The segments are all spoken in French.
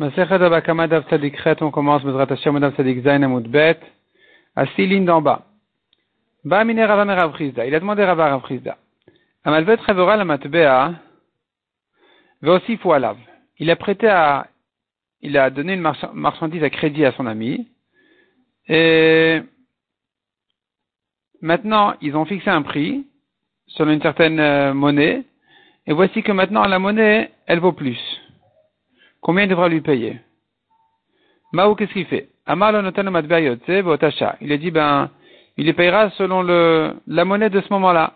on commence à six lignes d'en bas. Il a demandé Rava Rav Chizda. Amalvet Chavora la Matbea, Veosif Alav. Il a prêté à, il a donné une marchandise à crédit à son ami, et maintenant, ils ont fixé un prix, selon une certaine euh, monnaie, et voici que maintenant la monnaie, elle vaut plus. Combien il devra lui payer Mao, qu'est-ce qu'il fait Il a dit, ben, il les payera selon la monnaie de ce moment-là.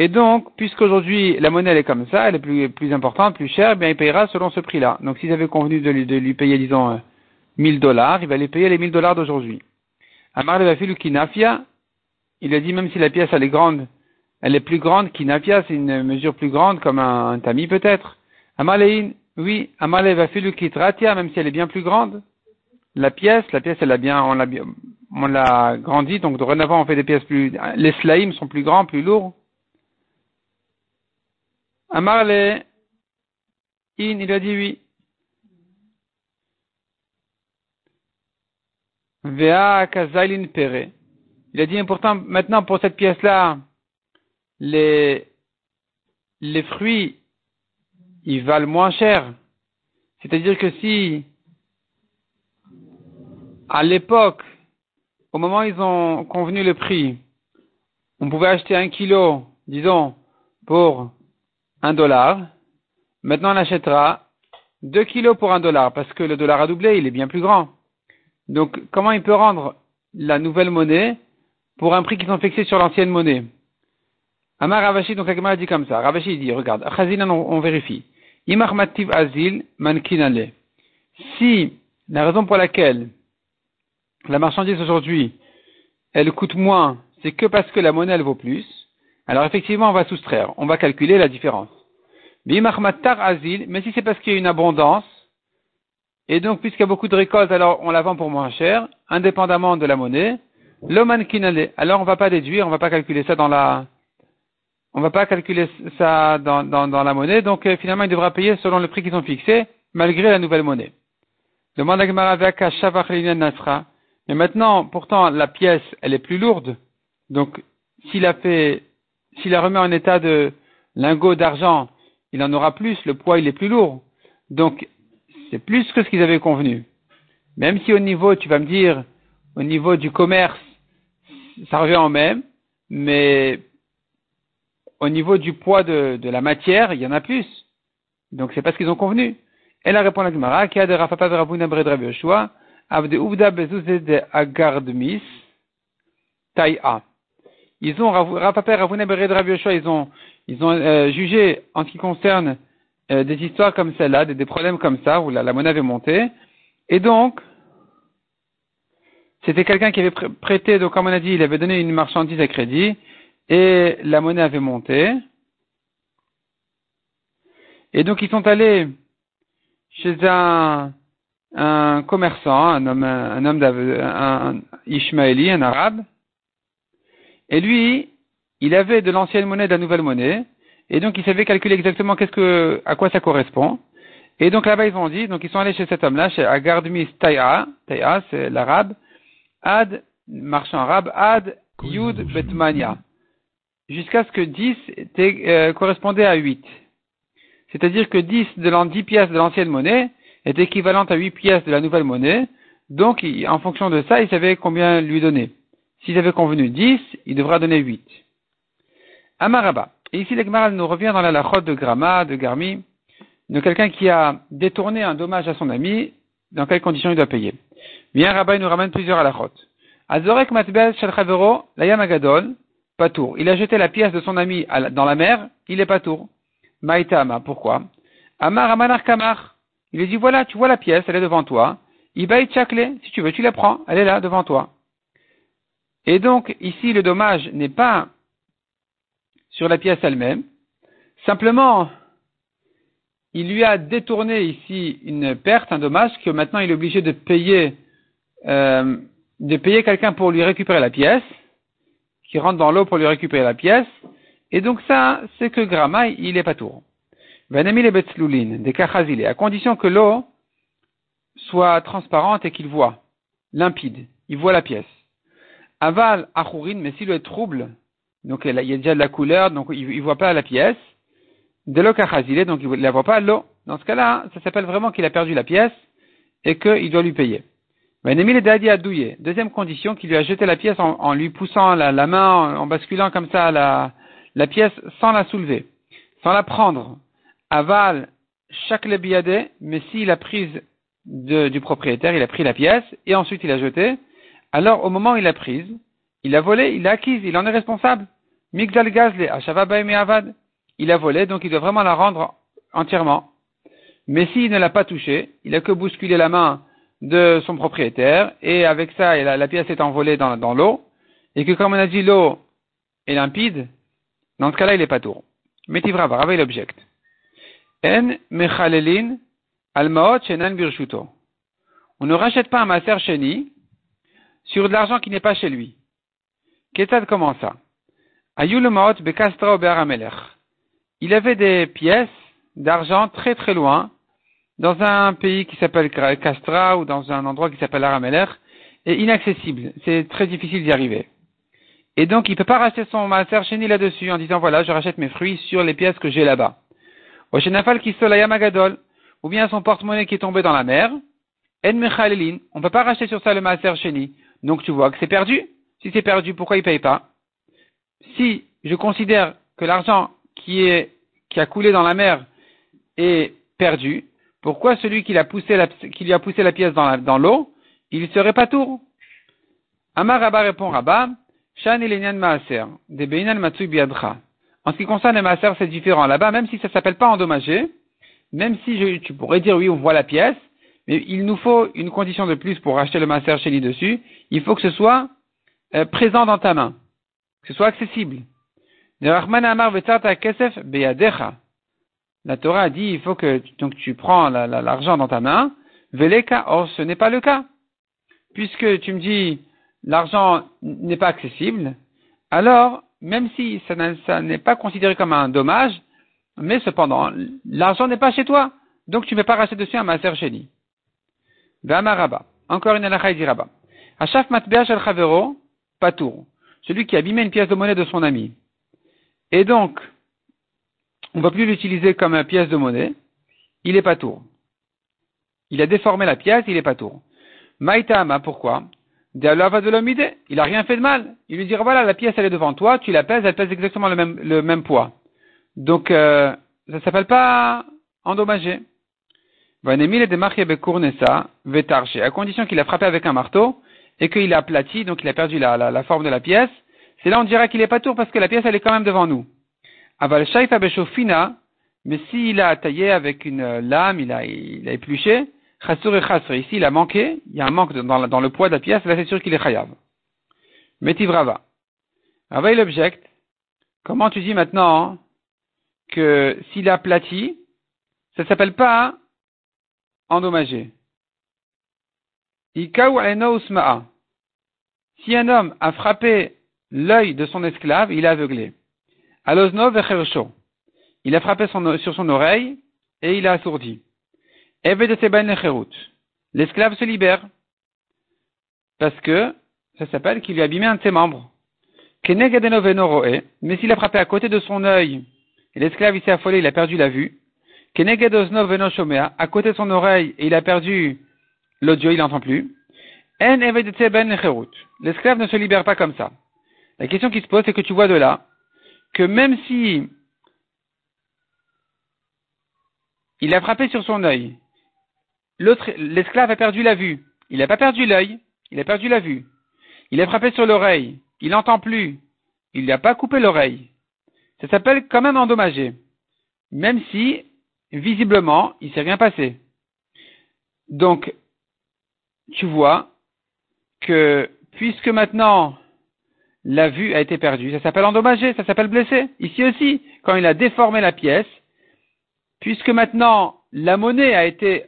Et donc, puisqu'aujourd'hui la monnaie elle est comme ça, elle est plus, importante, plus chère, eh bien il payera selon ce prix-là. Donc s'ils avaient convenu de lui, payer, disons, 1000 euh, dollars, il va les payer les 1000 dollars d'aujourd'hui. Amar le il a dit même si la pièce elle est grande, elle est plus grande, kinafia c'est une mesure plus grande comme un, tamis peut-être. Amalein, oui, Amar va kitratia, même si elle est bien plus grande. La pièce, la pièce elle a bien, on l'a on l'a grandi, donc dorénavant on fait des pièces plus, les slaïms sont plus grands, plus lourds. Amarle, in, il a dit oui. Vea kazailin pere. Il a dit important, maintenant pour cette pièce-là, les, les fruits, ils valent moins cher. C'est-à-dire que si, à l'époque, au moment où ils ont convenu le prix, on pouvait acheter un kilo, disons, pour un dollar. Maintenant, on achètera deux kilos pour un dollar parce que le dollar a doublé, il est bien plus grand. Donc, comment il peut rendre la nouvelle monnaie pour un prix qu'ils ont fixé sur l'ancienne monnaie Amar Ravashi, donc a dit comme ça. Ravashi dit, regarde, on, on vérifie. Imarmativ azil mankinale. Si la raison pour laquelle la marchandise aujourd'hui, elle coûte moins, c'est que parce que la monnaie, elle vaut plus, alors effectivement, on va soustraire, on va calculer la différence. azil, mais si c'est parce qu'il y a une abondance, et donc puisqu'il y a beaucoup de récoltes, alors on la vend pour moins cher, indépendamment de la monnaie, l'oman kinale, alors on va pas déduire, on va pas calculer ça dans la, on va pas calculer ça dans, la monnaie, donc euh, finalement il devra payer selon le prix qu'ils ont fixé, malgré la nouvelle monnaie. Demande à Nasra. Mais maintenant, pourtant, la pièce, elle est plus lourde. Donc, s'il a fait s'il la remet en état de lingot d'argent, il en aura plus, le poids il est plus lourd. Donc, c'est plus que ce qu'ils avaient convenu. Même si au niveau, tu vas me dire, au niveau du commerce, ça revient en même, mais au niveau du poids de, la matière, il y en a plus. Donc, c'est pas ce qu'ils ont convenu. Elle a répondu à Gemara, qui a de Rafapa Bred Yoshua, Avde Uvda de Agardmis, taille A ils ont ils ont ils ont euh, jugé en ce qui concerne euh, des histoires comme celle-là, des, problèmes comme ça où la, monnaie avait monté, et donc c'était quelqu'un qui avait prêté, donc comme on a dit, il avait donné une marchandise à crédit et la monnaie avait monté. Et donc ils sont allés chez un, commerçant, un homme, un homme un, Ishmaéli, un arabe, et lui, il avait de l'ancienne monnaie de la nouvelle monnaie, et donc il savait calculer exactement à quoi ça correspond. Et donc là-bas, ils ont dit, donc ils sont allés chez cet homme-là, chez Agardmis Taya, Taya, c'est l'arabe, Ad, marchand arabe, Ad Yud Betmania, jusqu'à ce que 10 était, euh, correspondait à 8. C'est-à-dire que 10 de l'an 10 pièces de l'ancienne monnaie est équivalente à 8 pièces de la nouvelle monnaie, donc en fonction de ça, il savait combien lui donner. S'ils avaient convenu 10, il devra donner 8. Amaraba. Et ici, l'Egmaral nous revient dans la lachot de Grama, de Garmi, de quelqu'un qui a détourné un dommage à son ami, dans quelles conditions il doit payer. Bien, Rabat, il nous ramène plusieurs lachot. Azorek matbel shel chavero, layam agadol. Il a jeté la pièce de son ami dans la mer, il est patour. Maïtama, pourquoi? Amar amanar kamar. Il lui dit, voilà, tu vois la pièce, elle est devant toi. Ibaï chakle, si tu veux, tu la prends, elle est là, devant toi. Et donc, ici, le dommage n'est pas sur la pièce elle-même. Simplement, il lui a détourné ici une perte, un dommage, que maintenant il est obligé de payer, euh, de payer quelqu'un pour lui récupérer la pièce, qui rentre dans l'eau pour lui récupérer la pièce. Et donc ça, c'est que Grama, il est pas tour. Vanemi les des kachazilé, à condition que l'eau soit transparente et qu'il voit, limpide, il voit la pièce. Aval achourin, mais s'il est trouble, donc il y a déjà de la couleur, donc il, ne voit pas la pièce. De l'eau kachazilé, donc il ne la voit pas l'eau. Dans ce cas-là, ça s'appelle vraiment qu'il a perdu la pièce et qu'il doit lui payer. Deuxième condition, qu'il lui a jeté la pièce en, lui poussant la, main, en, basculant comme ça la, la pièce sans la soulever, sans la prendre aval chaque lebiade, mais s'il a prise du propriétaire, il a pris la pièce et ensuite il a jeté, alors au moment où il l'a prise, il a volé, il l'a acquise, il en est responsable. Migdal gazle, avad. Il a volé, donc il doit vraiment la rendre entièrement. Mais s'il ne l'a pas touché, il a que bousculé la main de son propriétaire, et avec ça, la, pièce est envolée dans, l'eau, et que comme on a dit, l'eau est limpide, dans ce cas-là, il n'est pas tour. Metivra, avec l'object. En mechalelin almaot. On ne rachète pas un maser sheni sur de l'argent qui n'est pas chez lui. Ketad comment ça? Ayul maot bekastra Il avait des pièces d'argent très très loin, dans un pays qui s'appelle Castra ou dans un endroit qui s'appelle Arameler, et inaccessible. C'est très difficile d'y arriver. Et donc, il ne peut pas racheter son maser sheni là-dessus en disant voilà, je rachète mes fruits sur les pièces que j'ai là-bas. Ou bien son porte-monnaie qui est tombé dans la mer. On ne peut pas racheter sur ça le maaser sheni. Donc tu vois que c'est perdu. Si c'est perdu, pourquoi il ne paye pas? Si je considère que l'argent qui est, qui a coulé dans la mer est perdu, pourquoi celui qui, lui a poussé la pièce dans l'eau, il serait pas tour? Amar Rabba répond Rabba, Shan maaser, matsui biadra. En ce qui concerne les maaser, c'est différent. Là-bas, même si ça ne s'appelle pas endommagé, même si tu pourrais dire oui, on voit la pièce, mais il nous faut une condition de plus pour acheter le maaser chez lui dessus. Il faut que ce soit euh, présent dans ta main, que ce soit accessible. La Torah a dit il faut que tu prends l'argent dans ta main. Veleka, or ce n'est pas le cas. Puisque tu me dis l'argent n'est pas accessible, alors même si ça n'est pas considéré comme un dommage, mais cependant, l'argent n'est pas chez toi, donc tu ne peux pas racheter dessus un maser sheni. Rabat. Encore une halakha dit Rabba. Hachaf matbea shel chavero, patour. Celui qui abîmait une pièce de monnaie de son ami. Et donc, on ne va plus l'utiliser comme une pièce de monnaie. Il est patour. Il a déformé la pièce, il est patour. Maïtama, pourquoi? Il n'a rien fait de mal. Il lui dira, voilà, la pièce, elle est devant toi, tu la pèses, elle pèse exactement le même, poids. Donc, euh, ça ne s'appelle pas endommagé. À condition qu'il a frappé avec un marteau et qu'il a aplati, donc il a perdu la, forme de la pièce, c'est là on dira qu'il est pas tour parce que la pièce elle est quand même devant nous. Aval mais s'il a taillé avec une lame, il a, il a épluché, Chasur et Chasur. Ici, il a manqué, il y a un manque dans, le poids de la pièce, là c'est sûr qu'il est chayav. Metiv Rava. Il objecte. Comment tu dis maintenant que s'il a aplati, ça ne s'appelle pas endommagé. Si un homme a frappé l'œil de son esclave, il est aveuglé. Alosno Il a frappé sur son oreille et il a assourdi. L'esclave se libère. Parce que ça s'appelle qu'il lui a abîmé un de ses membres. Mais s'il a frappé à côté de son œil, et l'esclave il s'est affolé, il a perdu la vue. À côté de son oreille, et il a perdu l'audio, il n'entend plus. L'esclave ne se libère pas comme ça. La question qui se pose, c'est que tu vois de là que même si il a frappé sur son œil, l'esclave a perdu la vue. Il n'a pas perdu l'œil, il a perdu la vue. Il est frappé sur l'oreille, il n'entend plus. Il n'a pas coupé l'oreille. Ça s'appelle quand même endommagé. Même si, visiblement, il s'est rien passé. Donc, tu vois que, puisque maintenant, la vue a été perdue, ça s'appelle endommagé, ça s'appelle blessé. Ici aussi, quand il a déformé la pièce, puisque maintenant, la monnaie a été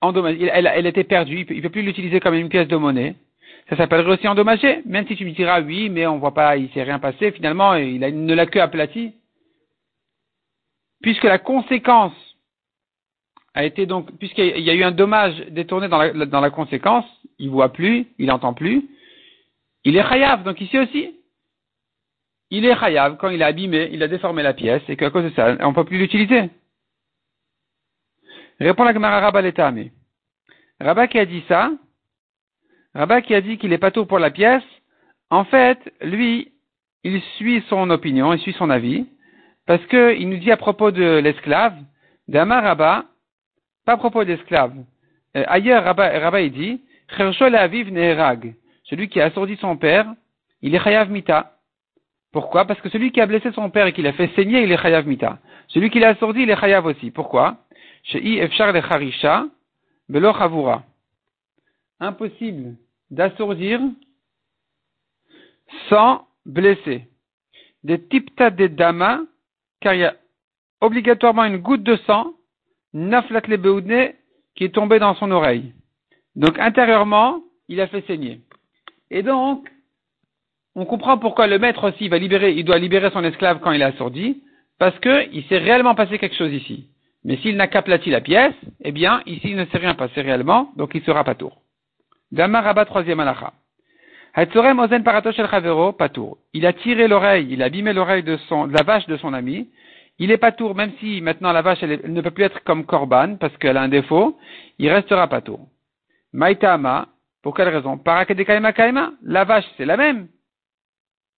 endommagée, elle, elle était perdue, il ne peut plus l'utiliser comme une pièce de monnaie. ça s'appellerait aussi endommagé. Même si tu me diras oui, mais on voit pas, il s'est rien passé, finalement, il a, ne l'a que aplati. Puisque la conséquence a été donc, puisqu'il y a eu un dommage détourné dans la, conséquence, il voit plus, il entend plus, il est chayav. Donc ici aussi, il est chayav quand il a abîmé, il a déformé la pièce et qu'à cause de ça, on ne peut plus l'utiliser. Répond la Gemara Rabba Letame. Rabba qui a dit ça, Rabba qui a dit qu'il est pas tout pour la pièce, en fait, lui, il suit son opinion, il suit son avis, parce qu'il nous dit à propos de l'esclave, d'Amar Rabba, pas à propos de l'esclave. Euh, ailleurs, Rabba, il dit, Aviv Neherag, celui qui a assourdi son père, il est Chayav Mita. Pourquoi? Parce que celui qui a blessé son père et qui l'a fait saigner, il est Chayav Mita. Celui qui l'a assourdi, il est Chayav aussi. Pourquoi? Impossible d'assourdir sans blesser. Des tipta de dama, car il y a obligatoirement une goutte de sang, naflat le qui est tombée dans son oreille. Donc intérieurement, il a fait saigner. Et donc, on comprend pourquoi le maître aussi va libérer, il doit libérer son esclave quand il est assourdi, parce qu'il s'est réellement passé quelque chose ici. Mais s'il n'a qu'aplati la pièce, eh bien, ici, il ne s'est rien passé réellement, donc il sera pas tour. Dama Rabat, troisième alacha. Ozen Patour. Il a tiré l'oreille, il a abîmé l'oreille de, son, de la vache de son ami. Il est patour, même si maintenant la vache elle, ne peut plus être comme Corban parce qu'elle a un défaut, il restera patour. Maitama, pour quelle raison? Kaima, la vache c'est la même.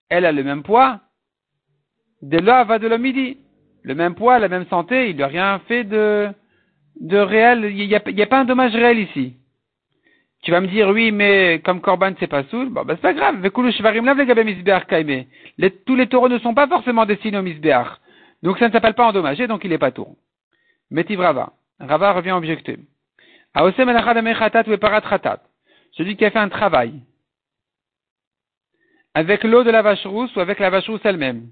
Elle a le même poids. De là va de l'omidi le même poids, la même santé, il n'a rien fait de, réel, il n'y a, pas un dommage réel ici. Tu vas me dire, oui, mais comme Corban c'est pas soul, bon, ben, c'est pas grave. Les, tous les taureaux ne sont pas forcément destinés au misbeach. Donc ça ne s'appelle pas endommagé, donc il n'est pas tour. Metiv Rava. Rava revient objecter. Celui qui a fait un travail avec l'eau de la vache rousse ou avec la vache rousse elle-même.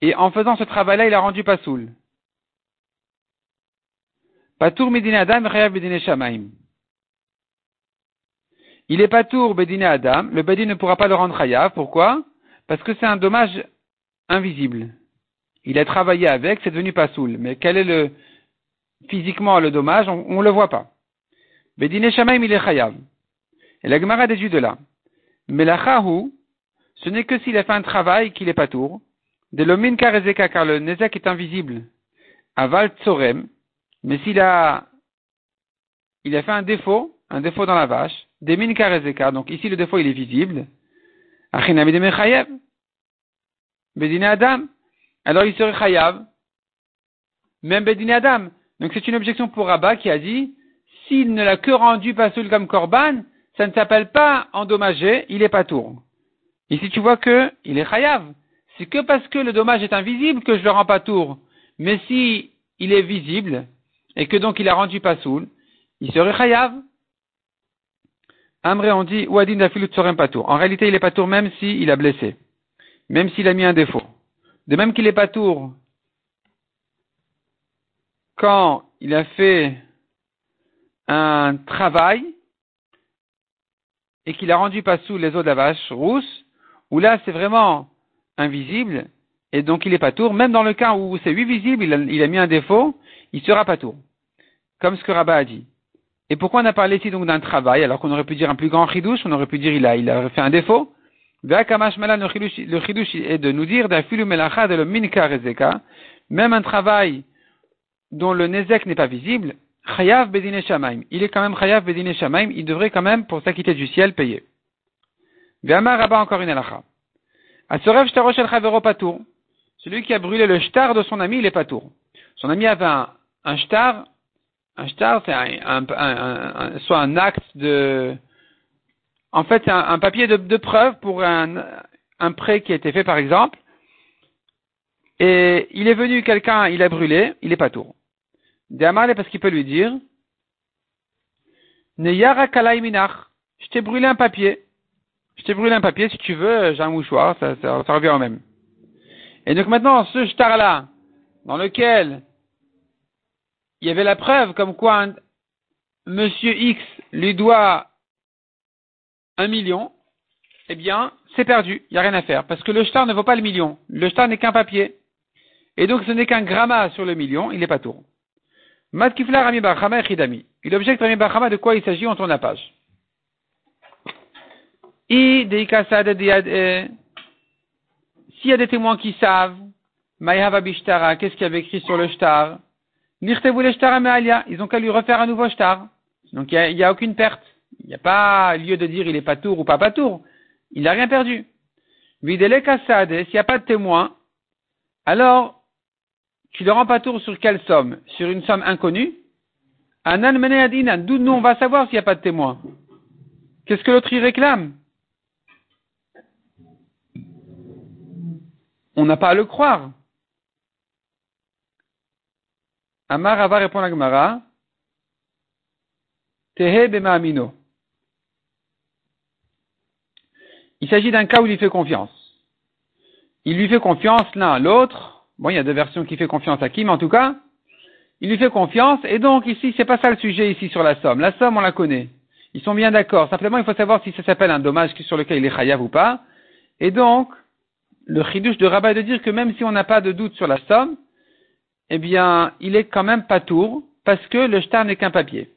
Et en faisant ce travail-là, il a rendu pas soul. Patour Medine Adam, Bedine Shamaim. Il est Patour Bedine Adam, le Bedin ne pourra pas le rendre Chayav. Pourquoi? Parce que c'est un dommage invisible. Il a travaillé avec, c'est devenu pas soul. Mais quel est le physiquement le dommage? On ne le voit pas. Bedine Shamaim, il est Chayav. Et la Gemara déduit de là. Mais la Chahu, ce n'est que s'il a fait un travail qu'il est Patour. De l'omin karezeka, car le nezek est invisible. Aval tsorem. Mais s'il a, il a fait un défaut, un défaut dans la vache, des min karezeka, donc ici le défaut il est visible. Achinami de mechayev. Bedine Adam. Alors il serait chayav. Même Bedine Adam. Donc c'est une objection pour Rabat qui a dit, s'il ne l'a que rendu pas seul comme korban, ça ne s'appelle pas endommagé, il est pas tour. Ici tu vois que il est chayav c'est que parce que le dommage est invisible que je le rends pas tour. Mais si il est visible, et que donc il a rendu pas soul, il serait chayav. Amré, on dit, ou adin dafilut pas tour. En réalité, il est pas tour même s'il a blessé. Même s'il a mis un défaut. De même qu'il est pas tour quand il a fait un travail et qu'il a rendu pas sous les eaux de la vache rousse, où là c'est vraiment invisible, et donc il est pas tour. Même dans le cas où c'est lui visible, il a, mis un défaut, il sera pas tour. Comme ce que Rabat a dit. Et pourquoi on a parlé ici donc d'un travail, alors qu'on aurait pu dire un plus grand chidouche, on aurait pu dire il a, il a fait un défaut? Le chidouche est de nous dire de le minka même un travail dont le nezek n'est pas visible, chayav. Il est quand même chayav bedine shamaim, il devrait quand même, pour s'acquitter du ciel, payer. Ve'amar Rabat encore une alacha. Celui qui a brûlé le shtar de son ami, il est pas tour. Son ami avait un, un shtar. Un shtar, c'est un, soit un acte de, en fait, un, papier de, preuve pour un, un prêt qui a été fait, par exemple. Et il est venu quelqu'un, il a brûlé, il est pas Diamal parce qu'il peut lui dire, Neyara kalai je t'ai brûlé un papier. Je t'ai brûlé un papier, si tu veux, j'ai un mouchoir, ça, revient au même. Et donc maintenant, ce shtar-là, dans lequel il y avait la preuve comme quoi Monsieur X lui doit un million, eh bien, c'est perdu, il n'y a rien à faire, parce que le shtar ne vaut pas le million. Le shtar n'est qu'un papier. Et donc ce n'est qu'un gramma sur le million, il n'est pas tour. Matkifla Rami Barhama et Il objecte Rami Barhama de quoi il s'agit, on tourne la page. Eh. S'il y a des témoins qui savent, Mayhava Bishtara, qu'est-ce qu'il y avait écrit sur le shtar? Ils ont qu'à lui refaire un nouveau shtar. Donc il n'y a, aucune perte. Il n'y a pas lieu de dire il est pas tour ou pas pas tour. Il n'a rien perdu. Videle s'il n'y a pas de témoin, alors tu le rends pas tour sur quelle somme? Sur une somme inconnue? Anan Meneyadinan, d'où nous on va savoir s'il n'y a pas de témoin Qu'est-ce que l'autre y réclame? On n'a pas à le croire. Amar va répondre à Gemara. Tehe Amino. Il s'agit d'un cas où il lui fait confiance. Il lui fait confiance l'un à l'autre Bon, il y a deux versions qui fait confiance à qui, mais en tout cas, il lui fait confiance, et donc ici, c'est pas ça le sujet ici sur la somme. La somme, on la connaît. Ils sont bien d'accord. Simplement, il faut savoir si ça s'appelle un dommage sur lequel il est chayav ou pas. Et donc, le chidouche de Rabat est de dire que même si on n'a pas de doute sur la somme, eh bien, il est quand même pas tour, parce que le shtar n'est qu'un papier.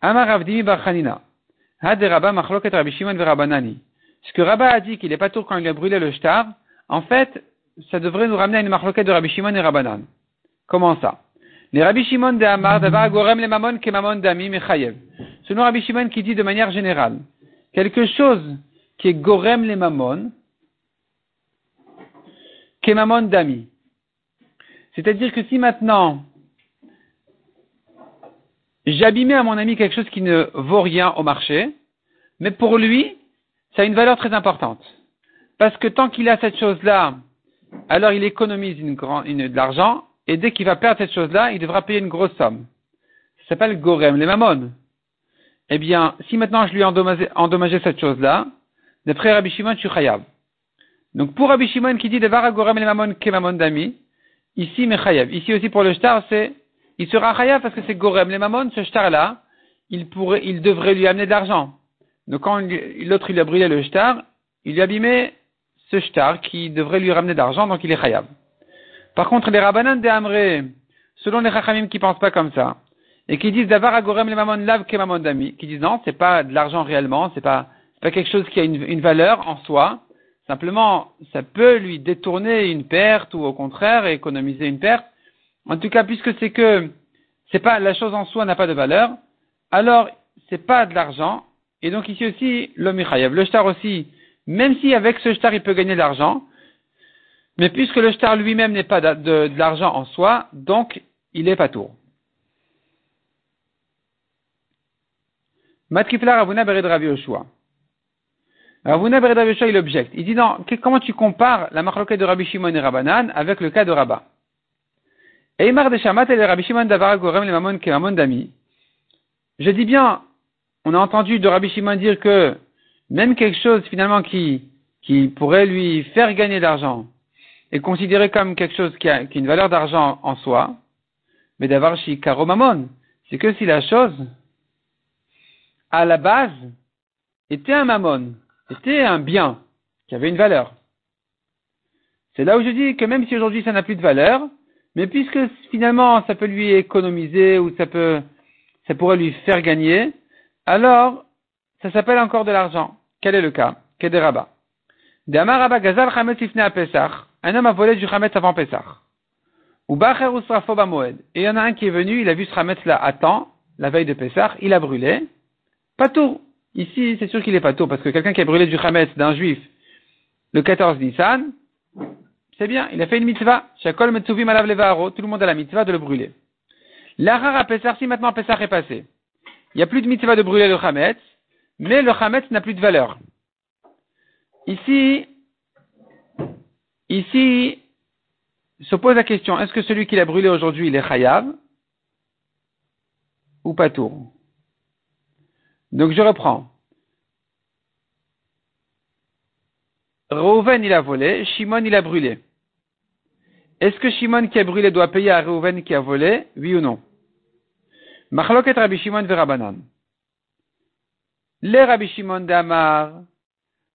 Amar Avdimi Barchanina. Had machloket Rabbi Shimon Ce que Rabat a dit qu'il est pas tour quand il a brûlé le shtar, en fait, ça devrait nous ramener à une marloquette de Rabbi Shimon et Rabbanan. Comment ça? Les Rabbi Shimon de Amar, davar gorem le mamon mamon dami mechayev. Selon Rabbi Shimon qui dit de manière générale, quelque chose qui est gorem les mamon, mamon dami. C'est-à-dire que si maintenant, j'abîmais à mon ami quelque chose qui ne vaut rien au marché, mais pour lui, ça a une valeur très importante. Parce que tant qu'il a cette chose-là, alors il économise une, de l'argent, et dès qu'il va perdre cette chose-là, il devra payer une grosse somme. Ça s'appelle Gorem, les mamon. Eh bien, si maintenant je lui ai endommagé, cette chose-là, d'après Rabbi Shimon, je suis chayav. Donc pour Rabbi Shimon qui dit de Gorem les mamon ke mamon dami, ici mais chayav. Ici aussi pour le shtar, c'est, il sera chayav parce que c'est Gorem les mamon, ce shtar-là, il pourrait, il devrait lui amener de l'argent. Donc quand l'autre il a brûlé le shtar, il lui a abîmé ce shtar qui devrait lui ramener d'argent, donc il est khayab. Par contre, les rabbanan de Amré, selon les chachamim qui pensent pas comme ça, et qui disent d'avoir agorem le mamon lav ke mamon dami, qui disent non, c'est pas de l'argent réellement, c'est pas, pas quelque chose qui a une, une, valeur en soi, simplement, ça peut lui détourner une perte ou au contraire économiser une perte. En tout cas, puisque c'est que c'est pas la chose en soi n'a pas de valeur, alors c'est pas de l'argent, et donc ici aussi, l'homme Le shtar aussi, même si avec ce shtar il peut gagner de l'argent, mais puisque le shtar lui-même n'est pas de, l'argent en soi, donc il est pas tour. Matkifla Ravuna Bered Ravi Yoshua. Ravuna Bered Ravi Yoshua, il objecte. Il dit non, comment tu compares la marloquette de Rabbi Shimon et Rabbanan avec le cas de Rabba? Eimar de Shamat et Rabbi Shimon d'Avara Gorem le Mamon Mamon Dami. Je dis bien, on a entendu de Rabbi Shimon dire que même quelque chose finalement qui, qui pourrait lui faire gagner de l'argent est considéré comme quelque chose qui a, qui a une valeur d'argent en soi, mais d'avoir chez Karomamon, c'est que si la chose, à la base, était un mammon, était un bien qui avait une valeur. C'est là où je dis que même si aujourd'hui ça n'a plus de valeur, mais puisque finalement ça peut lui économiser ou ça peut, ça pourrait lui faire gagner, alors ça s'appelle encore de l'argent. Quel est le cas? Quel Rabba Rabba Gazal à Pesach. Un homme a volé du Chametz avant Pesach. Ou Bacher ou Moed. Et il y en a un qui est venu, il a vu ce Chametz là à temps, la veille de Pesach, il a brûlé. Pas tout. Ici, c'est sûr qu'il est pas tout, parce que quelqu'un qui a brûlé du Chametz d'un juif le 14 Nissan, c'est bien, il a fait une mitzvah. Shakol Metsuvim Alav Levaro, tout le monde a la mitzvah de le brûler. L'Arar à Pesach, si maintenant Pesach est passé, il n'y a plus de mitzvah de brûler le Chametz, mais le Hametz n'a plus de valeur. Ici, ici, se pose la question, est-ce que celui qui l'a brûlé aujourd'hui, il est Chayav ou pas tout Donc je reprends. Reuven, il a volé, Shimon, il a brûlé. Est-ce que Shimon qui a brûlé doit payer à Reuven qui a volé? Oui ou non? Machloket Rabbi Shimon Verabanan. Les Rabbi Shimon d'Amar,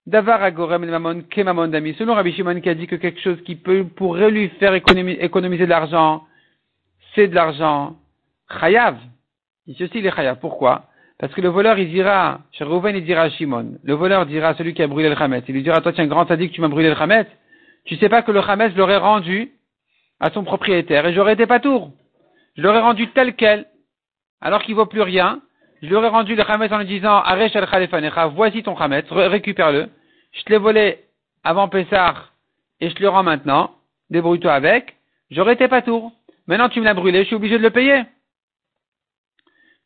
Davar Agorem Mamon Kemamon Dami. Selon Rabbi Shimon qui a dit que quelque chose qui peut, pourrait lui faire économiser de l'argent, c'est de l'argent. Chayav. Ici aussi il est Chayav. Pourquoi? Parce que le voleur, il dira, chez Rouven, il dira à Shimon. Le voleur dira à celui qui a brûlé le Hametz. Il lui dira, toi, tiens, grand que tu m'as brûlé le Hametz. Tu sais pas que le Hametz l'aurait rendu à son propriétaire et j'aurais été pas tour. Je l'aurais rendu tel quel. Alors qu'il vaut plus rien. Je lui aurais rendu le Hametz en lui disant, Arèche al voici ton Hametz, récupère-le. Je te l'ai volé avant Pessah et je te le rends maintenant. Débrouille-toi avec. J'aurais été pas tour. Maintenant, tu me l'as brûlé, je suis obligé de le payer.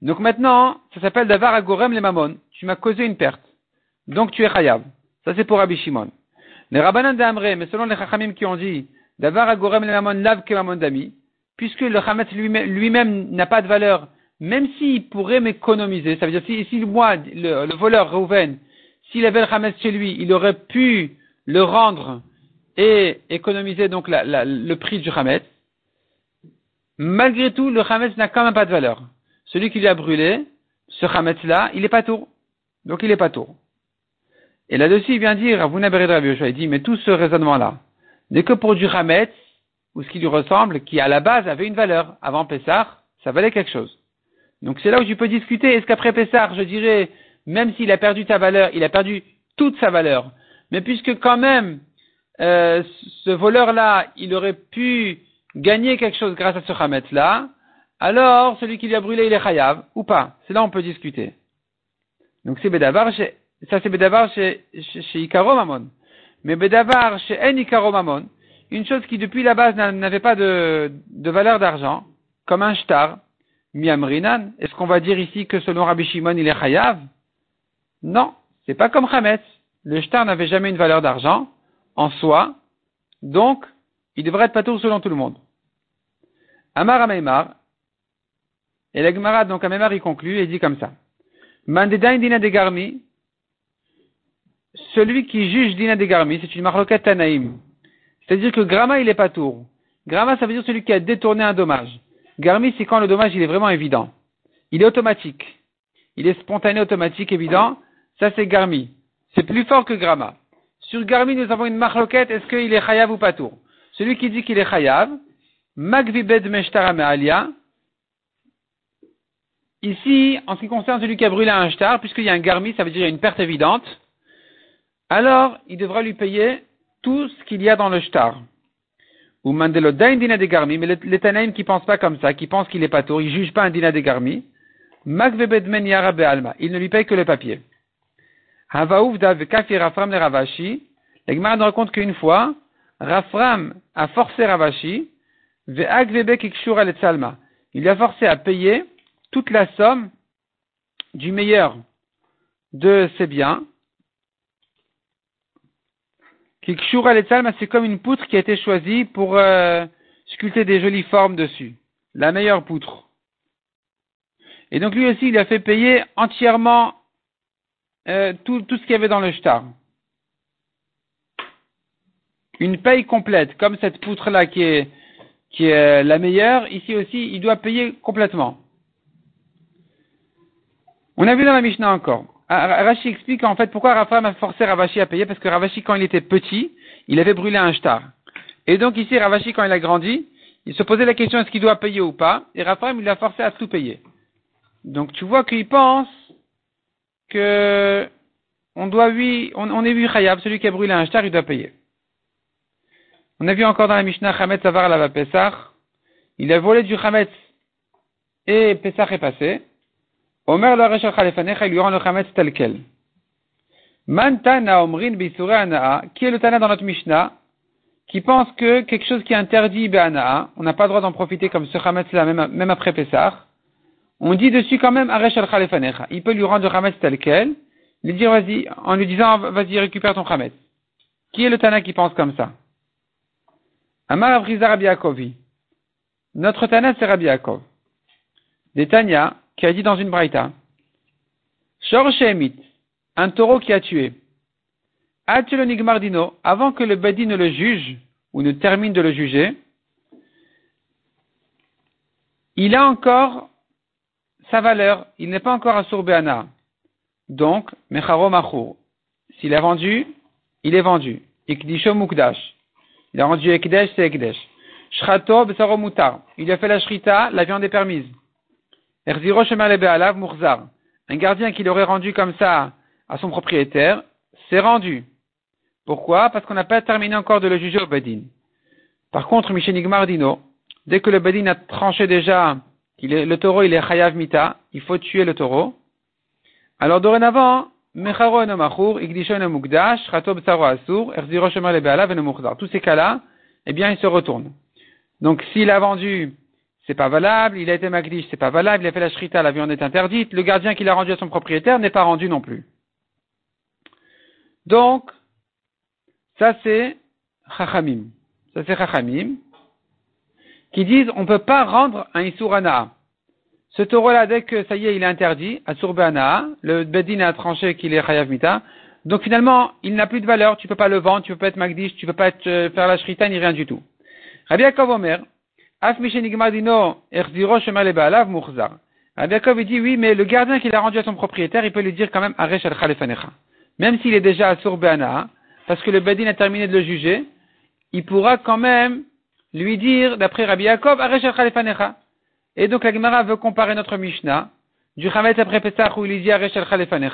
Donc maintenant, ça s'appelle Davar Agorem les Mamon. Tu m'as causé une perte. Donc tu es Chayav. Ça c'est pour Rabbi Shimon. Les Rabbanan d'Amré, mais selon les Chachamim qui ont dit Davar Agorem les Mamon lave que Mamon d'ami, puisque le Hametz lui-même n'a pas de valeur, même s'il pourrait m'économiser, ça veut dire si, si moi, le, voleur Reuven, s'il avait le Hametz chez lui, il aurait pu le rendre et économiser donc le prix du Hametz. Malgré tout, le Hametz n'a quand même pas de valeur celui qui lui a brûlé, ce Hametz-là, il est pas tour. Donc il est pas tour. Et là-dessus, il vient dire, vous n'avez Rabbi Yoshua, il dit, mais tout ce raisonnement-là n'est que pour du Hametz, ou ce qui lui ressemble, qui à la base avait une valeur. Avant Pessah, ça valait quelque chose. Donc c'est là où tu peux discuter. Est-ce qu'après Pessah, je dirais, même s'il a perdu ta valeur, il a perdu toute sa valeur. Mais puisque quand même, euh, ce voleur-là, il aurait pu gagner quelque chose grâce à ce Hametz-là, alors celui qui lui a brûlé, il est chayav, ou pas. C'est là on peut discuter. Donc c'est Bedavar, chez, ça c'est Bedavar chez, chez, chez Mamon. Mais Bedavar chez En Ikaro Mamon, une chose qui depuis la base n'avait pas de, de valeur d'argent, comme un shtar, miamrinan, est-ce qu'on va dire ici que selon Rabbi Shimon il est chayav? Non, c'est pas comme Hametz. Le shtar n'avait jamais une valeur d'argent en soi, donc il devrait être pas tout selon tout le monde. Amar Ameimar, et la Gemara, donc, à il conclut et dit comme ça. Mandedain dina de garmi, celui qui juge dina de garmi, c'est une marloquette tanaïm. C'est-à-dire que grama, il est pas tour. Grama, ça veut dire celui qui a détourné un dommage. Garmi, c'est quand le dommage, il est vraiment évident. Il est automatique. Il est spontané, automatique, évident. Ça, c'est garmi. C'est plus fort que grama. Sur garmi, nous avons une marloquette, est-ce qu'il est chayav ou pas tour? Celui qui dit qu'il est chayav, magvibed meshtara me'alia, Ici, en ce qui concerne celui qui a brûlé un shtar, puisqu'il y a un garmi, ça veut dire qu'il y a une perte évidente, alors il devra lui payer tout ce qu'il y a dans le shtar. Ou mandelo dain dina de garmi, mais les Tanaïm qui pensent pas comme ça, qui pensent qu'il est pas tour, ils jugent pas un dina de garmi, magvebedmen yara alma, il ne lui paye que le papier. Havaouf dav kafi rafram le ravashi, l'Egmar nous raconte qu'une fois, Rafram a forcé Ravashi, ve'agvebe kikshura le salma. Il lui a forcé à payer toute la somme du meilleur de ses biens. Kikshura c'est comme une poutre qui a été choisie pour euh, sculpter des jolies formes dessus. La meilleure poutre. Et donc lui aussi, il a fait payer entièrement euh, tout, tout ce qu'il y avait dans le shtar. Une paye complète, comme cette poutre-là qui est, qui est la meilleure, ici aussi, il doit payer complètement. On a vu dans la Mishnah encore. Ah, Rashi explique en fait pourquoi Raphaël a forcé Ravashi à payer, parce que Ravashi, quand il était petit, il avait brûlé un shtar. Et donc ici, Ravashi, quand il a grandi, il se posait la question est-ce qu'il doit payer ou pas, et Raphaël, il l'a forcé à tout payer. Donc tu vois qu'il pense que on doit lui, on, est vu Khayab, celui qui a brûlé un shtar, il doit payer. On a vu encore dans la Mishnah Hametz Avar la Pesach, il a volé du Hametz et Pesach est passé. Omer Rachel Khalefanecha, il lui rend le Chametz tel quel. Mantana Omrin Anaa, qui est le Tana dans notre Mishnah, qui pense que quelque chose qui est interdit Be'anaa, on n'a pas le droit d'en profiter comme ce Chametz là, même, après Pessah, on dit dessus quand même Aresh al. Il peut lui rendre le Chametz tel quel, lui dire vas-y, en lui disant vas-y récupère ton Chametz. Qui est le Tana qui pense comme ça? Amar Avriza Rabbi. Notre Tana c'est Rabbi Yakov. Des Tanya, qui a dit dans une braïta, Shemit, un taureau qui a tué. Nigmardino, avant que le badi ne le juge, ou ne termine de le juger, il a encore sa valeur, il n'est pas encore à Sourbéana. Donc, Mecharo Machour. S'il a vendu, il est vendu. Mukdash. Il a rendu Ekdesh, c'est Ekdesh. Shrato Besaro Mutar. Il a fait la Shrita, la viande est permise. Un gardien qui l'aurait rendu comme ça à son propriétaire, c'est rendu. Pourquoi? Parce qu'on n'a pas terminé encore de le juger au Bedin. Par contre, Michel Dino, dès que le Bedin a tranché déjà, il est, le taureau il est Chayav Mita, il faut tuer le taureau. Alors dorénavant, Mecharo Machur, Igdisho Mukdash, Rato Bsaro Asur, Erziro Shemer Lebealav Murzar. Tous ces cas-là, eh bien, il se retourne. Donc, s'il a vendu, c'est pas valable, il a été Magdish, c'est pas valable, il a fait la Shrita, la viande est interdite, le gardien qui l'a rendu à son propriétaire n'est pas rendu non plus. Donc, ça c'est Chachamim. Ça c'est Chachamim. Qui disent on ne peut pas rendre un Isurana. Ce taureau-là, dès que ça y est, il est interdit, à Surbana, le Bedin a tranché qu'il est Chayav Mita. Donc finalement, il n'a plus de valeur, tu ne peux pas le vendre, tu ne peux pas être Magdish, tu ne peux pas euh, faire la Shrita, ni rien du tout. Rabbi Yaakov Omer, Rabbi Yaakov dit oui, mais le gardien qu'il a rendu à son propriétaire, il peut lui dire quand même Aresh al même s'il est déjà à Sourbana, parce que le Bedin a terminé de le juger, il pourra quand même lui dire, d'après Rabbi Yaakov, Aresh al Et donc la Gemara veut comparer notre Mishnah, du Hametz après Pesach où il dit Aresh al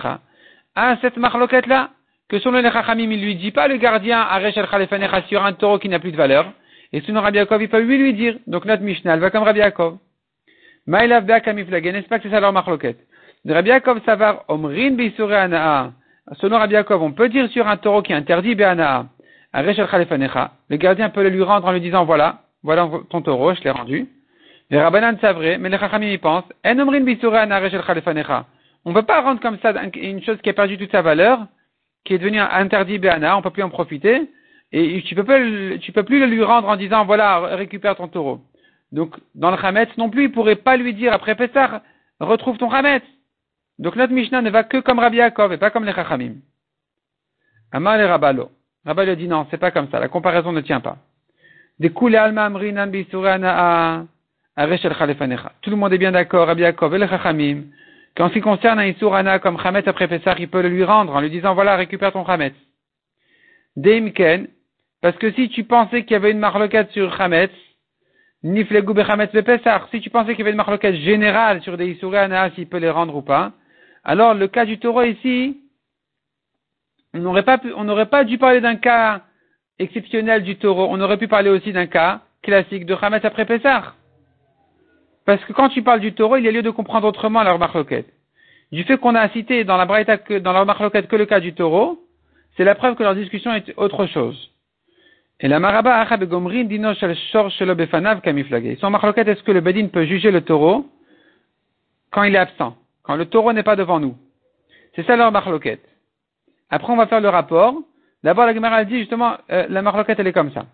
à cette marloquette là, que selon les Chachamim, il lui dit pas le gardien Aresh al sur un taureau qui n'a plus de valeur, et selon Rabbi Yaakov, il peut lui lui dire. Donc notre Mishnah, elle va comme Rabbi Yaakov. Maïlav n'est-ce pas que c'est ça leur marloquette? Rabbi Yaakov Savar, Omrin Anaa, Selon Rabbi Yaakov, on peut dire sur un taureau qui est interdit Be'anaa, le gardien peut le lui rendre en lui disant voilà, voilà ton taureau, je l'ai rendu. Les Rabbanan vrai, mais les Chachamim y pensent, on ne peut pas rendre comme ça une chose qui a perdu toute sa valeur, qui est devenue interdit Be'ana, on ne peut plus en profiter, et tu peux, peux plus le lui rendre en disant voilà, récupère ton taureau. Donc, dans le Hametz non plus, il pourrait pas lui dire après Pessah, retrouve ton Hametz. Donc notre Mishnah ne va que comme Rabbi Yaakov et pas comme les Chachamim. Amar et Rabalo. Rabalo dit non, c'est pas comme ça, la comparaison ne tient pas. Tout le monde est bien d'accord, Rabbi Yaakov et les Chachamim, qu'en ce qui concerne un Isurana comme Chametz après Pessah, il peut le lui rendre en lui disant voilà, récupère ton Chametz. Deimken, parce que si tu pensais qu'il y avait une marloquette sur Chametz, Niflegu Bechametz Pessah, si tu pensais qu'il y avait une marloquette générale sur des Isurana, s'il peut les rendre ou pas, alors, le cas du taureau ici, on n'aurait pas, pas dû parler d'un cas exceptionnel du taureau. On aurait pu parler aussi d'un cas classique de Hametz après Pessah. Parce que quand tu parles du taureau, il y a lieu de comprendre autrement la remarque Du fait qu'on a cité dans la Braïta que, dans la remarque que le cas du taureau, c'est la preuve que leur discussion est autre chose. Et la maraba achab gomrin dino shel shor shelo befanav kamiflagé. Son marloquette, est-ce que le bedin peut juger le taureau quand il est absent? quand le taureau n'est pas devant nous? C'est ça leur marloquette. Après, on va faire le rapport. D'abord, la Gemara dit justement, euh, la marloquette, elle est comme ça.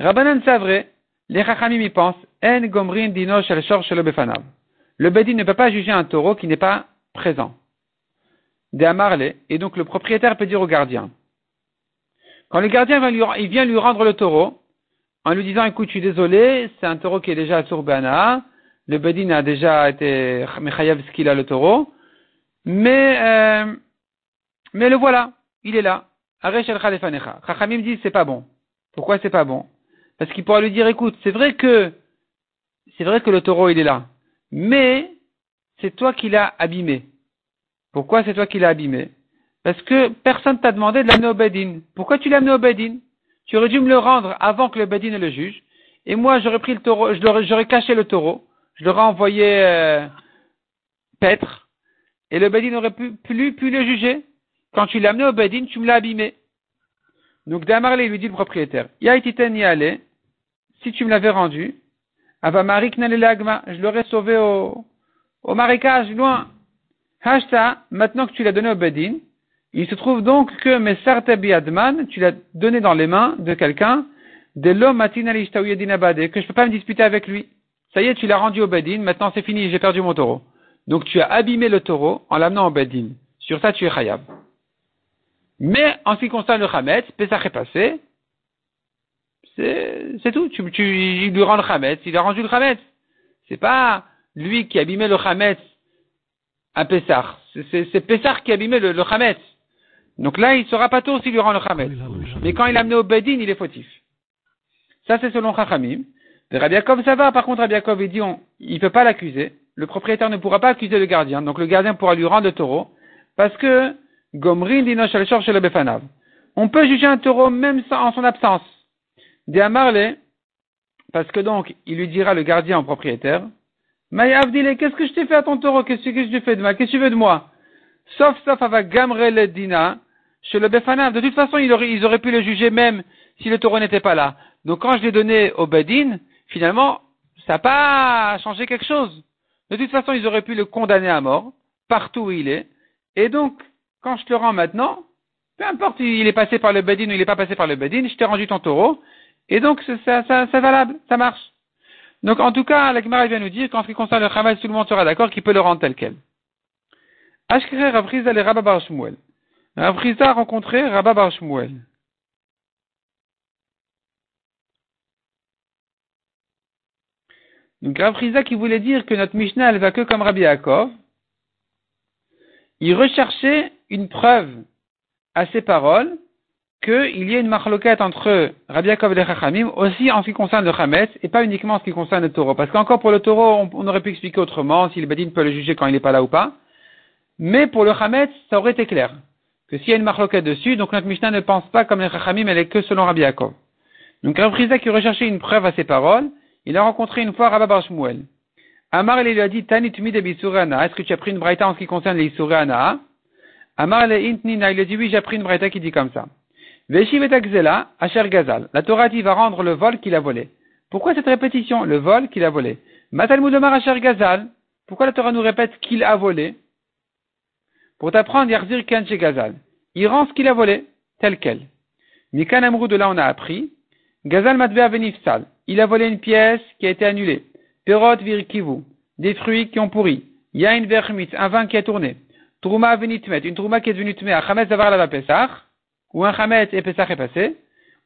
Rabbanan vrai, les Chachamim y pensent, En gomrin dino shel shor befanav. Le Bedin ne peut pas juger un taureau qui n'est pas présent. De Amarle, et donc le propriétaire peut dire au gardien. Quand le gardien vient lui, il vient lui rendre le taureau, en lui disant, écoute, je suis désolé, c'est un taureau qui est déjà à Surbana, le Bedin a déjà été qu'il a le taureau, mais, euh, mais le voilà, il est là. Aresh el Khalefanecha. Chachamim dit c'est pas bon. Pourquoi c'est pas bon? Parce qu'il pourra lui dire écoute, c'est vrai que, c'est vrai que le taureau il est là, mais c'est toi qui l'as abîmé. Pourquoi c'est toi qui l'as abîmé? Parce que personne t'a demandé de l'amener au Bedin. Pourquoi tu l'as amené au Bedin? Tu aurais dû me le rendre avant que le Bedin le juge. Et moi, j'aurais pris le taureau, j'aurais caché le taureau je leur ai envoyé euh, Petre, et le Bedin n'aurait plus, plus pu le juger. Quand tu l'as amené au Bedin, tu me l'as abîmé. Donc Damarlé lui dit le propriétaire, Yaititen y si tu me l'avais rendu, Avamarik lagma, je l'aurais sauvé au, au marécage, loin. Hashta, maintenant que tu l'as donné au Bedin, il se trouve donc que Messarte Biadman, tu l'as donné dans les mains de quelqu'un, de l'homme matin que je ne peux pas me disputer avec lui. Ça y est, tu l'as rendu au Bedin, maintenant c'est fini, j'ai perdu mon taureau. Donc tu as abîmé le taureau en l'amenant au Bedin. Sur ça, tu es Khayab. Mais en ce qui concerne le Khametz, Pesach est passé, c'est tout. Tu, lui rend le Khametz, il a rendu le Khametz. C'est pas lui qui a abîmé le Khametz à Pessah c'est Pessar qui a abîmé le, le Hametz. Donc là, il sera pas tôt s'il lui rend le Hametz. Mais quand il l'a amené au Bedin, il est fautif. Ça, c'est selon Chachamim. Rabbi Yaakov, ça va. Par contre, Rabbi Yaakov, il dit, on, il peut pas l'accuser. Le propriétaire ne pourra pas accuser le gardien. Donc le gardien pourra lui rendre le taureau. Parce que, Gomrin dinosh al chez le befanav. On peut juger un taureau même en son absence. De Amarle, parce que donc, il lui dira le gardien au propriétaire, Avdile, qu'est-ce que je t'ai fait à ton taureau? Qu'est-ce que je t'ai fait de moi? Qu'est-ce que tu veux de moi? Sauf, sauf avec Gamre Dina, chez le Befanav. De toute façon, ils auraient, ils auraient pu le juger même si le taureau n'était pas là. Donc quand je l'ai donné au Bedin, finalement, ça n'a pas changé quelque chose. De toute façon, ils auraient pu le condamner à mort, partout où il est. Et donc, quand je te le rends maintenant, peu importe, il est passé par le Bedin ou il n'est pas passé par le Bedin, je t'ai rendu ton taureau. Et donc, c'est ça, ça, valable, ça marche. Donc, en tout cas, la Gemara vient nous dire qu'en ce qui concerne le Hamas, tout le monde sera d'accord qu'il peut le rendre tel quel. Ashkere Ravriza le Rabba Bar Shmuel. A rencontré Rabba Bar Shmuel. Donc qui voulait dire que notre Mishnah elle va que comme Rabbi Yaakov, il recherchait une preuve à ses paroles qu'il y ait une marloquette entre Rabbi Yaakov et les Chachamim aussi en ce qui concerne le Chametz et pas uniquement en ce qui concerne le taureau. Parce qu'encore pour le taureau, on, aurait pu expliquer autrement si le Badin peut le juger quand il n'est pas là ou pas. Mais pour le Chametz, ça aurait été clair. Que s'il y a une marloquette dessus, donc notre Mishnah ne pense pas comme les Chachamim, elle est que selon Rabbi Yaakov. Donc Rav qui recherchait une preuve à ses paroles, il a rencontré une fois Rabba Bar Shmuel. Amar il lui a dit, de Est-ce que tu as pris une braïta en ce qui concerne les Ana? Amar le intnina, il lui a dit, oui, j'ai pris une braïta qui dit comme ça. Veshivet akzela, Asher Gazal. La Torah dit, va rendre le vol qu'il a volé. Pourquoi cette répétition? Le vol qu'il a volé. Matalmudamar Asher Gazal. Pourquoi la Torah nous répète qu'il a volé? Pour t'apprendre, Yarzir Ken Gazal. Il rend ce qu'il a volé, tel quel. Mikan Amrou de là on a appris, Gazal Matbea Venifsal. Il a volé une pièce qui a été annulée. Perot Virkivu. Des fruits qui ont pourri. Yain Vermit. Un vin qui a tourné. Trouma Venitmet. Une Trouma qui est devenue Tmea. Chametz Davar la Pesach. Ou un Chametz et Pesach est passé.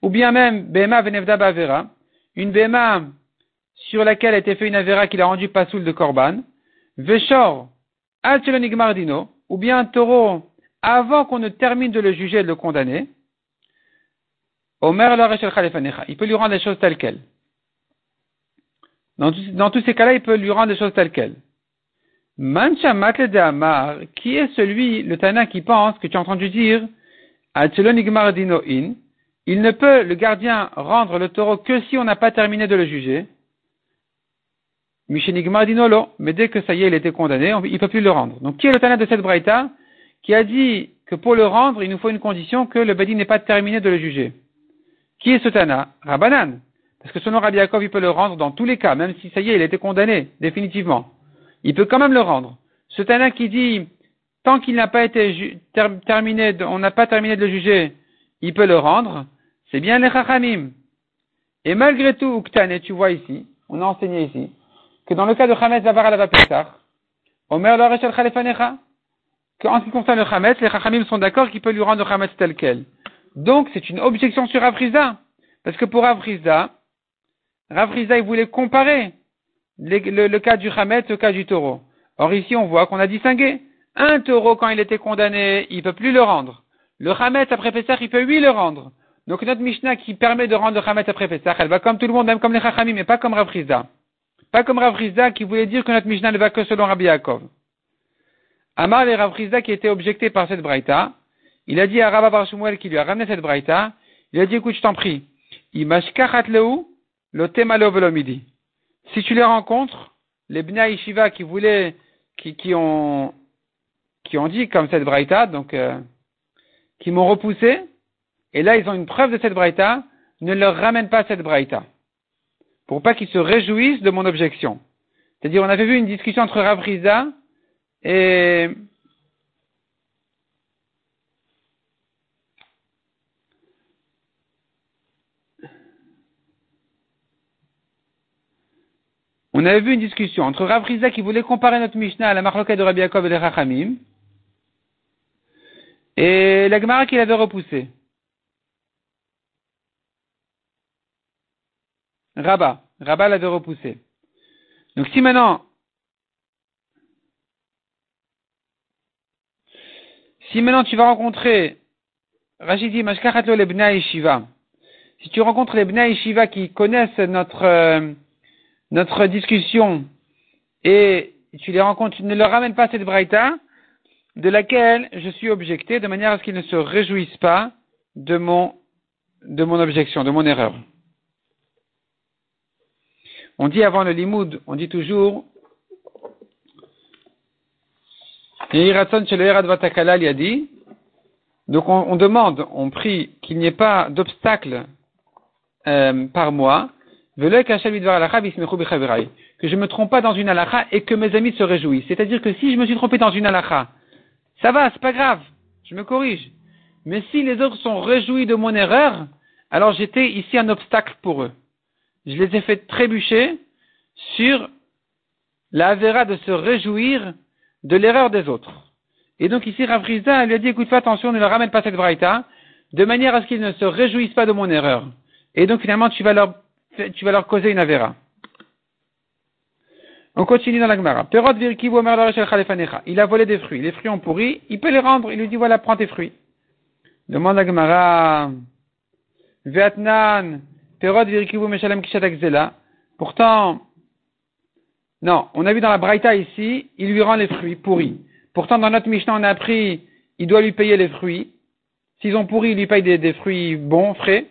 Ou bien même Bema Venevda Bavera. Une Bema sur laquelle a été fait une Avera qui l'a rendu pasoul de Korban. Veshor. Alchelonigmardino. Ou bien un taureau avant qu'on ne termine de le juger et de le condamner. Omer Il peut lui rendre les choses telles quelles. Dans, tous ces cas-là, il peut lui rendre les choses telles quelles. Mancha Amar, qui est celui, le Tana, qui pense que tu as entendu dire, il ne peut, le gardien, rendre le taureau que si on n'a pas terminé de le juger. Lo, mais dès que ça y est, il était condamné, il ne peut plus le rendre. Donc, qui est le Tana de cette Braïta, qui a dit que pour le rendre, il nous faut une condition que le Badi n'ait pas terminé de le juger? Qui est ce Tana? Rabbanan. Parce que selon Rabbi Yaakov, il peut le rendre dans tous les cas, même si ça y est, il a été condamné, définitivement. Il peut quand même le rendre. Ce Tana qui dit, tant qu'il n'a pas été terminé, on n'a pas terminé de le juger, il peut le rendre, c'est bien les Chachamim. Et malgré tout, Uktane, tu vois ici, on a enseigné ici, que dans le cas de Chametz Zavar al Omer Loreshel Khalefanecha, qu'en ce qui concerne le Chametz, les Chachamim sont d'accord qu'il peut lui rendre le Chametz tel quel. Donc, c'est une objection sur Afriza. Parce que pour Afriza, Afriza, il voulait comparer le, cas du Hamet au cas du taureau. Or, ici, on voit qu'on a distingué. Un taureau, quand il était condamné, il peut plus le rendre. Le Hamet après Pessah, il peut lui le rendre. Donc, notre Mishnah qui permet de rendre le Hamet après Pessah, elle va comme tout le monde, même comme les Chachamim, mais pas comme Afriza. Pas comme Ravriza qui voulait dire que notre Mishnah ne va que selon Rabbi Yaakov. Amar et Ravriza qui était objecté par cette braïta, il a dit à Rabba Bar qui lui a ramené cette braïta, il a dit, écoute, je t'en prie. Si tu les rencontres, les Bnei Yeshiva qui voulaient, qui, qui ont, qui ont dit comme cette braïta, donc, euh, qui m'ont repoussé, et là ils ont une preuve de cette braïta, ne leur ramène pas cette braïta. Pour pas qu'ils se réjouissent de mon objection. C'est-à-dire, on avait vu une discussion entre Rav et, On avait vu une discussion entre Rav qui voulait comparer notre Mishnah à la marloquette de Rabbi et les Rachamim, et la Gemara qui l'avait repoussé. Rabat, Rabat l'avait repoussé. Donc si maintenant Si maintenant tu vas rencontrer, Rachid dit, le Si tu rencontres les Bnei Shiva qui connaissent notre, euh, notre discussion et tu les rencontres, tu ne leur ramènes pas cette braïta de laquelle je suis objecté de manière à ce qu'ils ne se réjouissent pas de mon, de mon objection, de mon erreur. On dit avant le limoud, on dit toujours, donc on, demande, on prie qu'il n'y ait pas d'obstacle euh, par moi, que je ne me trompe pas dans une halakha et que mes amis se réjouissent. C'est-à-dire que si je me suis trompé dans une halakha, ça va, c'est pas grave, je me corrige. Mais si les autres sont réjouis de mon erreur, alors j'étais ici un obstacle pour eux. Je les ai fait trébucher sur la vera de se réjouir de l'erreur des autres. Et donc ici, Ravriza lui a dit, écoute, fais attention, ne leur ramène pas cette braïta, de manière à ce qu'ils ne se réjouissent pas de mon erreur. Et donc finalement, tu vas leur, tu vas leur causer une avera. On continue dans la Gemara. Il a volé des fruits. Les fruits ont pourri. Il peut les rendre. Il lui dit, voilà, prends tes fruits. Demande la Gemara. Vietnan. Pourtant, non, on a vu dans la Braïta ici, il lui rend les fruits pourris. Pourtant, dans notre Mishnah, on a appris, il doit lui payer les fruits. S'ils ont pourri, il lui paye des, fruits bons, frais.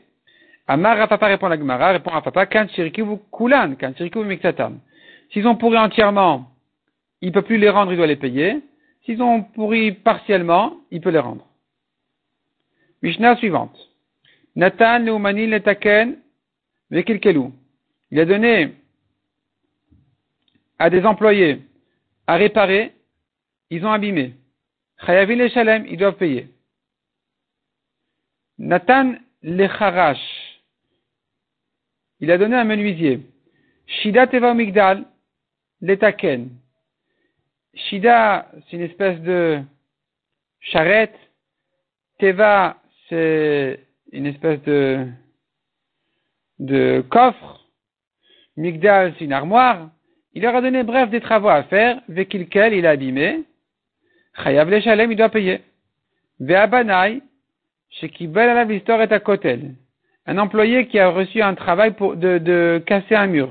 Amar Rafapa répond la Gemara, répond Rafapa, kan shirikivu kulan, kan shirikivu miksatam. S'ils ont pourri entièrement, il peut plus les rendre, il doit les payer. S'ils ont pourri partiellement, il peut les rendre. Mishnah suivante. Nathan leumani letaken. Il a donné à des employés à réparer, ils ont abîmé. Chayavin le shalem, ils doivent payer. Nathan lecharash. Il a donné un menuisier. Shida teva migdal letaken. Shida, c'est une espèce de charrette. Teva, c'est une espèce de, de coffre. Migdal, c'est une armoire. Il leur a donné, bref, des travaux à faire. Vekilkel, il a abîmé. Chayav le shalem, il doit payer. Ve'abanai, shekibel ala vistor et à kotel. Un employé qui a reçu un travail pour, de, de casser un mur.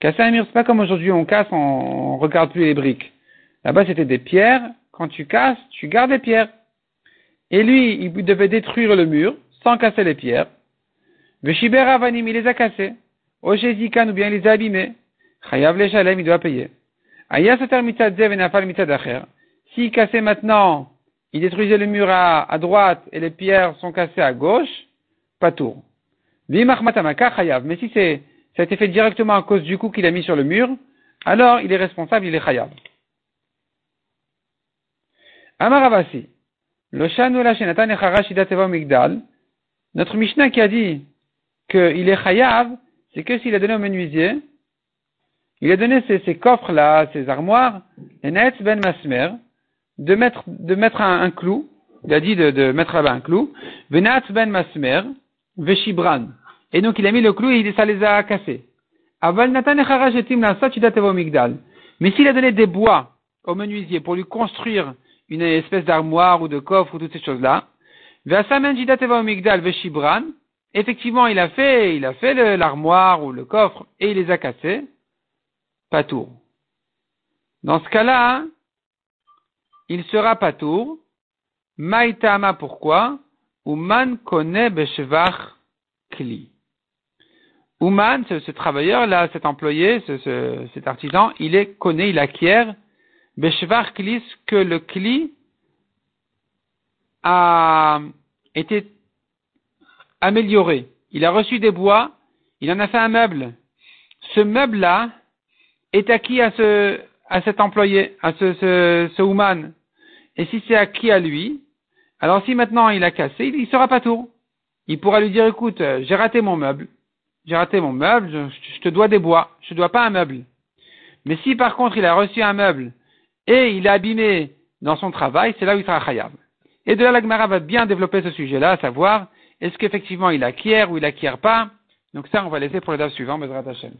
Casser un mur, c'est pas comme aujourd'hui, on casse, on, regarde plus les briques. Là-bas, c'était des pierres. Quand tu casses, tu gardes les pierres. Et lui, il devait détruire le mur sans casser les pierres. Veshiber avanim, il les a cassés. Ojezikan, ou bien il les a abîmés. Chayav le shalem, il doit payer. S'il cassait maintenant, il détruisait le mur à, droite et les pierres sont cassées à gauche, pas tour. Mais si c'est, ça a été fait directement à cause du coup qu'il a mis sur le mur, alors il est responsable, il est chayav. Amaravasi. Le migdal. Notre Mishnah qui a dit qu'il est chayav, c'est que s'il a donné au menuisier, il a donné ces, coffres-là, ces armoires, ben masmer, de mettre, de mettre un, clou, il a dit de, mettre là-bas un clou, venat ben masmer, veshibran. Et donc il a mis le clou et ça les a cassés. Mais s'il a donné des bois au menuisier pour lui construire une espèce d'armoire ou de coffre ou toutes ces choses-là, effectivement il a fait, il a fait l'armoire ou le coffre et il les a cassés, patour. Dans ce cas-là, il sera patour. Maïtama, pourquoi? Uman connaît beshevach kli. Uman, ce, travailleur-là, cet employé, ce, cet artisan, il est connaît, il acquiert beshevach kli, ce que le kli a été amélioré. Il a reçu des bois, il en a fait un meuble. Ce meuble-là, est acquis à ce, à cet employé, à ce, ce, ce woman. Et si c'est acquis à lui, alors si maintenant il a cassé, il, ne sera pas tour. Il pourra lui dire, écoute, euh, j'ai raté mon meuble. J'ai raté mon meuble, je, te dois des bois. Je te dois pas un meuble. Mais si par contre il a reçu un meuble et il a abîmé dans son travail, c'est là où il sera khayab. Et de là, la va bien développer ce sujet-là, à savoir, est-ce qu'effectivement il acquiert ou il acquiert pas? Donc ça, on va laisser pour le date suivant, Bezrat Hashem.